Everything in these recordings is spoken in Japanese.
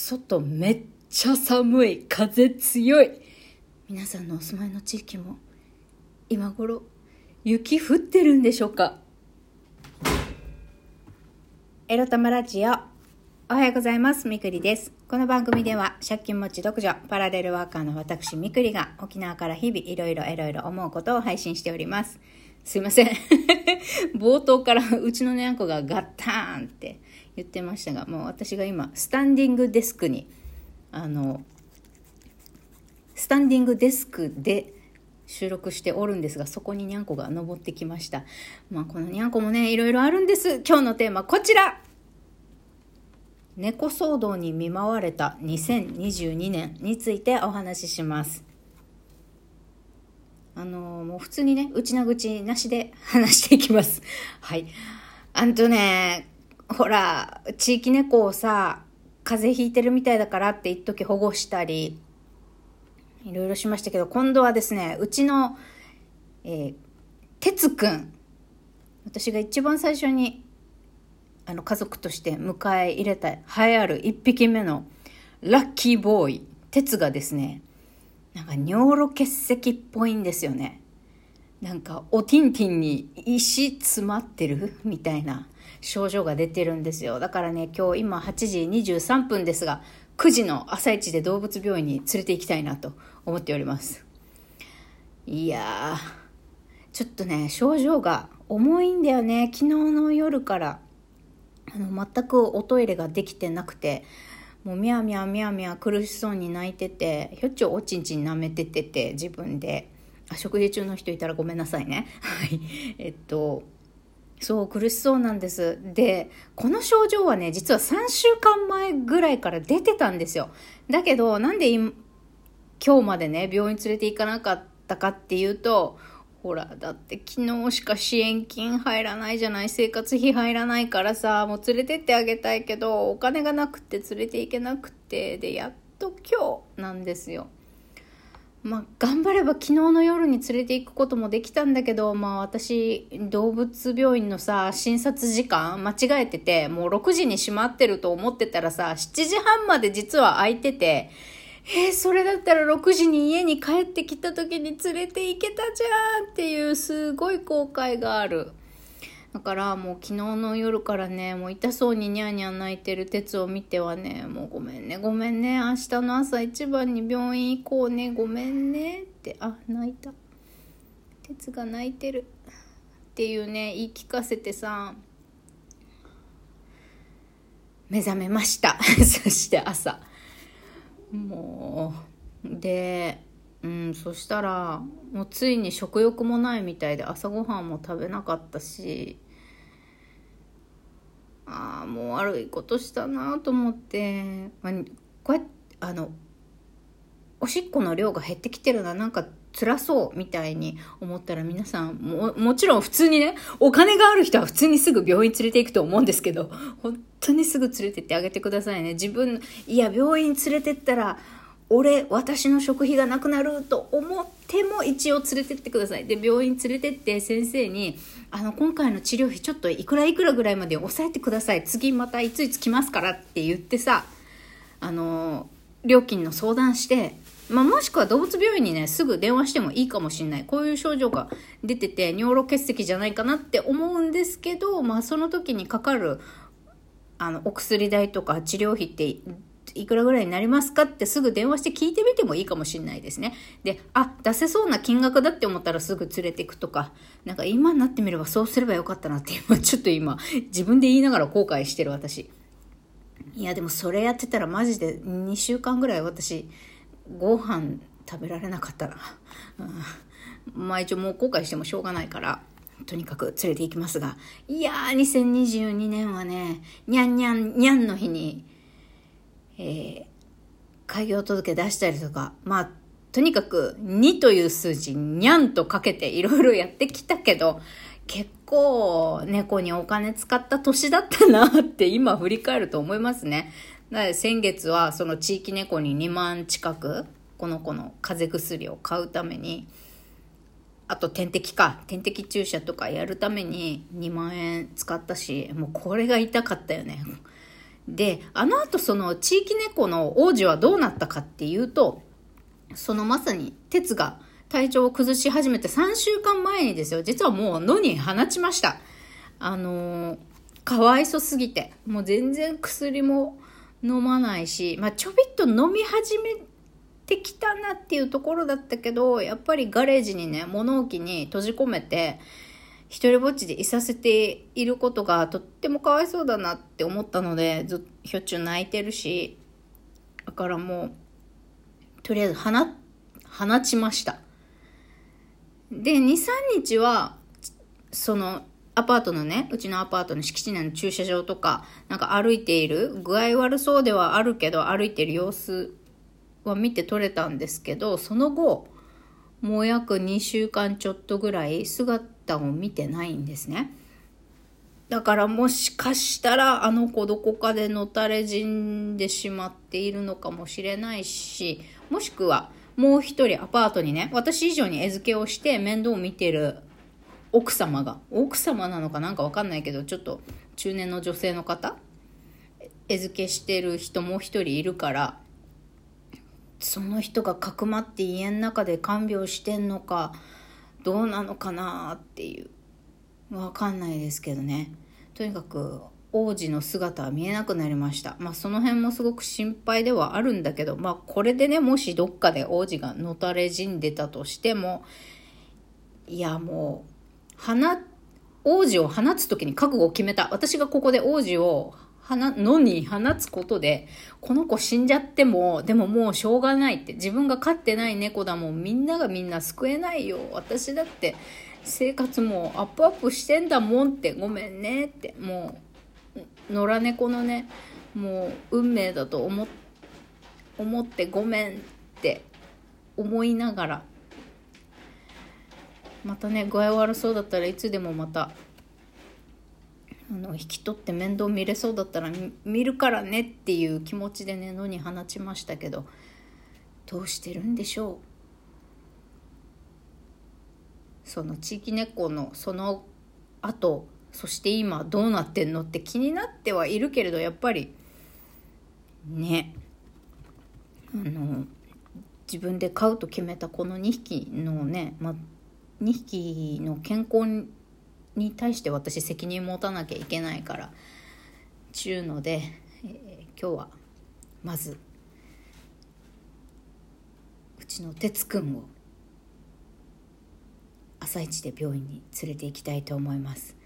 外めっちゃ寒い風強い。皆さんのお住まいの地域も今頃雪降ってるんでしょうか？エロ玉ラジオおはようございます。みくりです。この番組では借金持ち独女パラレルワーカーの私みくりが沖縄から日々いろいろいろいろ思うことを配信しております。すいません。冒頭からうちのねあんこがガッターンって言ってましたがもう私が今スタンディングデスクにあのスタンディングデスクで収録しておるんですがそこににゃんこが登ってきました。まあこのにゃんこもねいろいろあるんです。今日のテーマこちら。猫騒動に見舞われた2022年についてお話しします。あのもう普通にね内な口なしで話していきます。はい。あんとねほら地域猫をさ風邪ひいてるみたいだからって一時保護したりいろいろしましたけど今度はですねうちの、えー、哲くん私が一番最初にあの家族として迎え入れた栄えある1匹目のラッキーボーイ哲がですねなんか尿路結石っぽいんですよね。なんかおティンティンに石詰まってるみたいな症状が出てるんですよ。だからね今日今8時23分ですが9時の朝一で動物病院に連れて行きたいなと思っております。いやちょっとね症状が重いんだよね。昨日の夜からあの全くおトイレができてなくてもうみゃみゃみゃみゃ苦しそうに泣いててひょっちょおちんちん舐めててて自分で。あ食事中の人いたらごめんなさいね。はい。えっとそう苦しそうなんです。でこの症状はね実は3週間前ぐらいから出てたんですよ。だけどなんで今日までね病院連れて行かなかったかっていうとほら、だって昨日しか支援金入らないじゃない生活費入らないからさ、もう連れてってあげたいけど、お金がなくて連れて行けなくて、で、やっと今日なんですよ。まあ、頑張れば昨日の夜に連れて行くこともできたんだけど、まあ私、動物病院のさ、診察時間間違えてて、もう6時に閉まってると思ってたらさ、7時半まで実は空いてて、えー、それだったら6時に家に帰ってきた時に連れて行けたじゃんっていうすごい後悔がある。だからもう昨日の夜からね、もう痛そうにニャーニャー泣いてる鉄を見てはね、もうごめんね、ごめんね、明日の朝一番に病院行こうね、ごめんねって、あ、泣いた。鉄が泣いてる。っていうね、言い聞かせてさ、目覚めました。そして朝。もうでうんそしたらもうついに食欲もないみたいで朝ごはんも食べなかったしああもう悪いことしたなと思って、まあ、こうやってあのおしっこの量が減ってきてるななんか辛そうみたいに思ったら皆さんももちろん普通にねお金がある人は普通にすぐ病院連れて行くと思うんですけど本当にすぐ連れてってあげてくださいね。自分いや病院連れてったら俺私の食費がなくなると思っても一応連れてってください。で病院連れてって先生にあの今回の治療費ちょっといくらいくらぐらいまで抑えてください。次またいついつ来ますからって言ってさあの料金の相談してまあ、もしくは動物病院にね、すぐ電話してもいいかもしんない。こういう症状が出てて、尿路結石じゃないかなって思うんですけど、まあ、その時にかかる、あの、お薬代とか治療費っていくらぐらいになりますかってすぐ電話して聞いてみてもいいかもしんないですね。で、あ、出せそうな金額だって思ったらすぐ連れていくとか、なんか今になってみればそうすればよかったなって今、ちょっと今、自分で言いながら後悔してる私。いや、でもそれやってたらマジで2週間ぐらい私、ご飯食べられなかったら、うん、まあ一応もう後悔してもしょうがないから、とにかく連れて行きますが、いやー、2022年はね、にゃんにゃんにゃんの日に、えー、開業届出したりとか、まあ、とにかく2という数字、にゃんとかけていろいろやってきたけど、結構猫にお金使った年だったなって今振り返ると思いますね。先月はその地域猫に2万近くこの子の風邪薬を買うためにあと点滴か点滴注射とかやるために2万円使ったしもうこれが痛かったよねで、あの後その地域猫の王子はどうなったかっていうと、そのまさに鉄が体調を崩し始めて3週間前にですよ、実はもう野に放ちました。あのー、かわいそすぎて、もう全然薬も飲まないし、まあ、ちょびっと飲み始めてきたなっていうところだったけど、やっぱりガレージにね、物置に閉じ込めて、一人ぼっちでいさせていることがとってもかわいそうだなって思ったので、ずひょっちゅう泣いてるし、だからもう、とりあえず放、放ちました。で、2、3日は、その、アパートのね、うちのアパートの敷地内の駐車場とか、なんか歩いている、具合悪そうではあるけど、歩いてる様子は見て取れたんですけど、その後、もう約2週間ちょっとぐらい姿を見てないんですね。だからもしかしたらあの子どこかでのたれ死んでしまっているのかもしれないし、もしくはもう一人アパートにね、私以上に餌付けをして面倒を見てる奥様が、奥様なのかなんかわかんないけど、ちょっと中年の女性の方。餌付けしてる人もう一人いるから、その人がかくまって家の中で看病してんのかどうなのかなっていう。わかんないですけどね。とにかく王子の姿は見えなくなりました。まあその辺もすごく心配ではあるんだけどまあこれでねもしどっかで王子がのたれ死んでたとしてもいやもう放王子を放つ時に覚悟を決めた。私がここで王子をのに放つことで、この子死んじゃっても、でももうしょうがないって、自分が飼ってない猫だもん、みんながみんな救えないよ。私だって生活もアップアップしてんだもんって、ごめんねって、もう、野良猫のね、もう運命だと思思ってごめんって思いながら、またね、具合悪そうだったらいつでもまたあの引き取って面倒見れそうだったら見るからねっていう気持ちでね野に放ちましたけどどうしてるんでしょう？その地域猫のその後そして今どうなってんのって気になってはいるけれどやっぱりねあの自分で飼うと決めたこの2匹のね、ま2匹の健康に対して私責任持たなきゃいけないからちゅうので、えー、今日はまずうちの哲くんを朝一で病院に連れて行きたいと思います。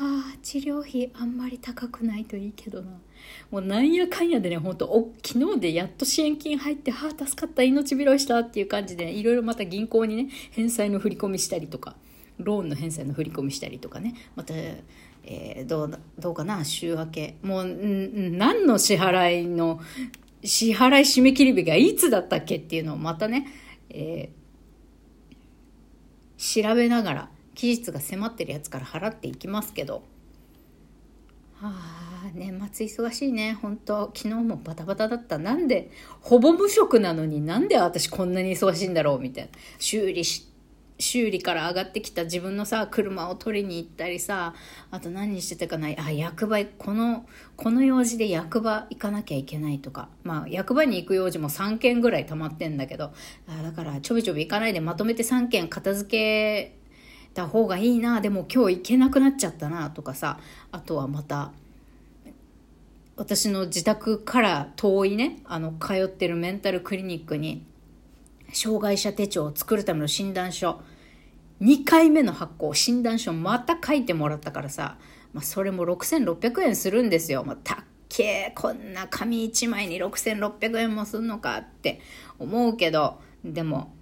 あ治療費あんまり高くないといいけどな。もうなんやかんやでねほんとお昨日でやっと支援金入ってはあ助かった命拾いしたっていう感じで、いろいろまた銀行にね返済の振り込みしたりとかローンの返済の振り込みしたりとかねまた、えー、どうどうかな週明け。もう何の支払いの支払い締め切り日がいつだったっけっていうのをまたね、えー、調べながら期日が迫ってるやつから払っていきますけど。はあ年末忙しいね。本当昨日もバタバタだった。なんでほぼ無職なのになんで私こんなに忙しいんだろう？みたいな。修理し修理から上がってきた。自分のさ車を取りに行ったりさあと何してたかない？あ役場このこの用事で役場行かなきゃいけないとか。まあ役場に行く用事も3件ぐらい溜まってんだけど。あだからちょびちょび行かないでまとめて3件片付けた方がいいなでも今日行けなくなっちゃったなとかさあとはまた私の自宅から遠いねあの通ってるメンタルクリニックに障害者手帳を作るための診断書、2回目の発行、診断書また書いてもらったからさ、まあ、それも6600円するんですよ。まあ、たっけー、こんな紙1枚に6600円もすんのかって思うけど、でも、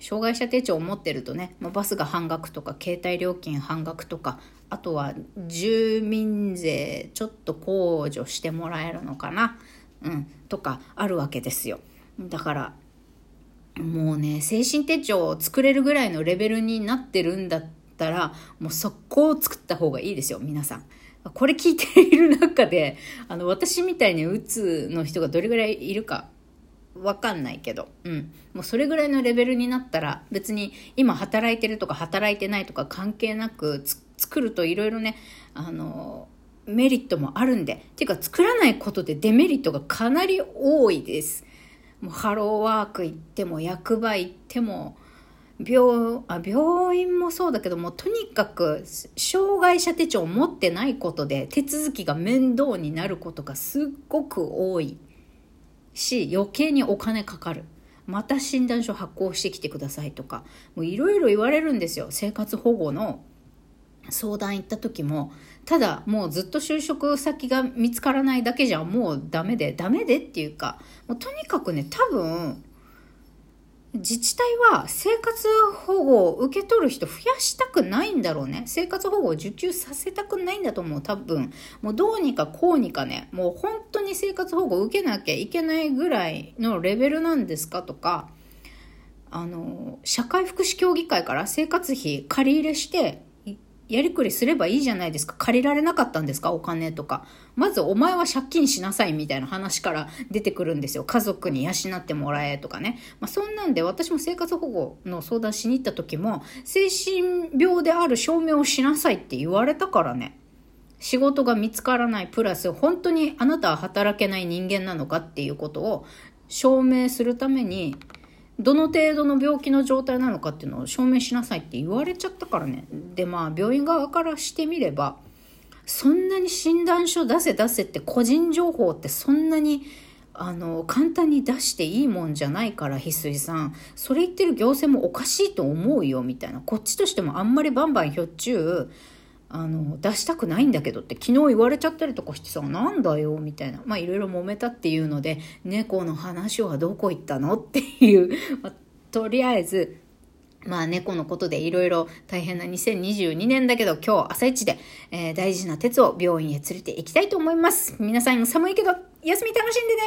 障害者手帳を持ってるとね、まあ、バスが半額とか、携帯料金半額とか、あとは住民税ちょっと控除してもらえるのかな、うん、とかあるわけですよ。だから、もうね、精神手帳を作れるぐらいのレベルになってるんだったら、もう速攻作った方がいいですよ、皆さん。これ聞いている中で、あの、私みたいにうつの人がどれぐらいいるかわかんないけど、うん。もうそれぐらいのレベルになったら、別に今働いてるとか働いてないとか関係なく、作るといろいろね、あの、メリットもあるんで。っていうか作らないことでデメリットがかなり多いです。もうハローワーク行っても役場行っても病あ病院もそうだけどもとにかく障害者手帳を持ってないことで手続きが面倒になることがすっごく多いし余計にお金かかる。また診断書発行してきてくださいとか。いろいろ言われるんですよ。生活保護の。相談行った時も。ただもうずっと就職先が見つからないだけじゃもうダメで。ダメでっていうか。もうとにかくね多分自治体は生活保護を受け取る人増やしたくないんだろうね。生活保護を受給させたくないんだと思う、多分。もうどうにかこうにかね、もう本当に生活保護を受けなきゃいけないぐらいのレベルなんですかとか、あの、社会福祉協議会から生活費借り入れして、やりくりすればいいじゃないですか。借りられなかったんですか？お金とか。まずお前は借金しなさいみたいな話から出てくるんですよ。家族に養ってもらえとかね。まあ、そんなんで私も生活保護の相談しに行った時も、精神病である証明をしなさいって言われたからね。仕事が見つからないプラス、本当にあなたは働けない人間なのかっていうことを証明するために、どの程度の病気の状態なのかっていうのを証明しなさいって言われちゃったからね。で、まあ、病院側からしてみれば、そんなに診断書出せ出せって個人情報ってそんなにあの簡単に出していいもんじゃないから翡翠さんそれ言ってる行政もおかしいと思うよみたいなこっちとしてもあんまりバンバンひょっちゅうあの出したくないんだけどって昨日言われちゃったりとかしてさなんだよみたいな。まあいろいろ揉めたっていうので猫の話はどこ行ったのっていう、まあ、とりあえずまあ猫のことでいろいろ大変な2022年だけど今日朝一で、えー、大事な鉄を病院へ連れて行きたいと思います。皆さん寒いけど休み楽しんでね。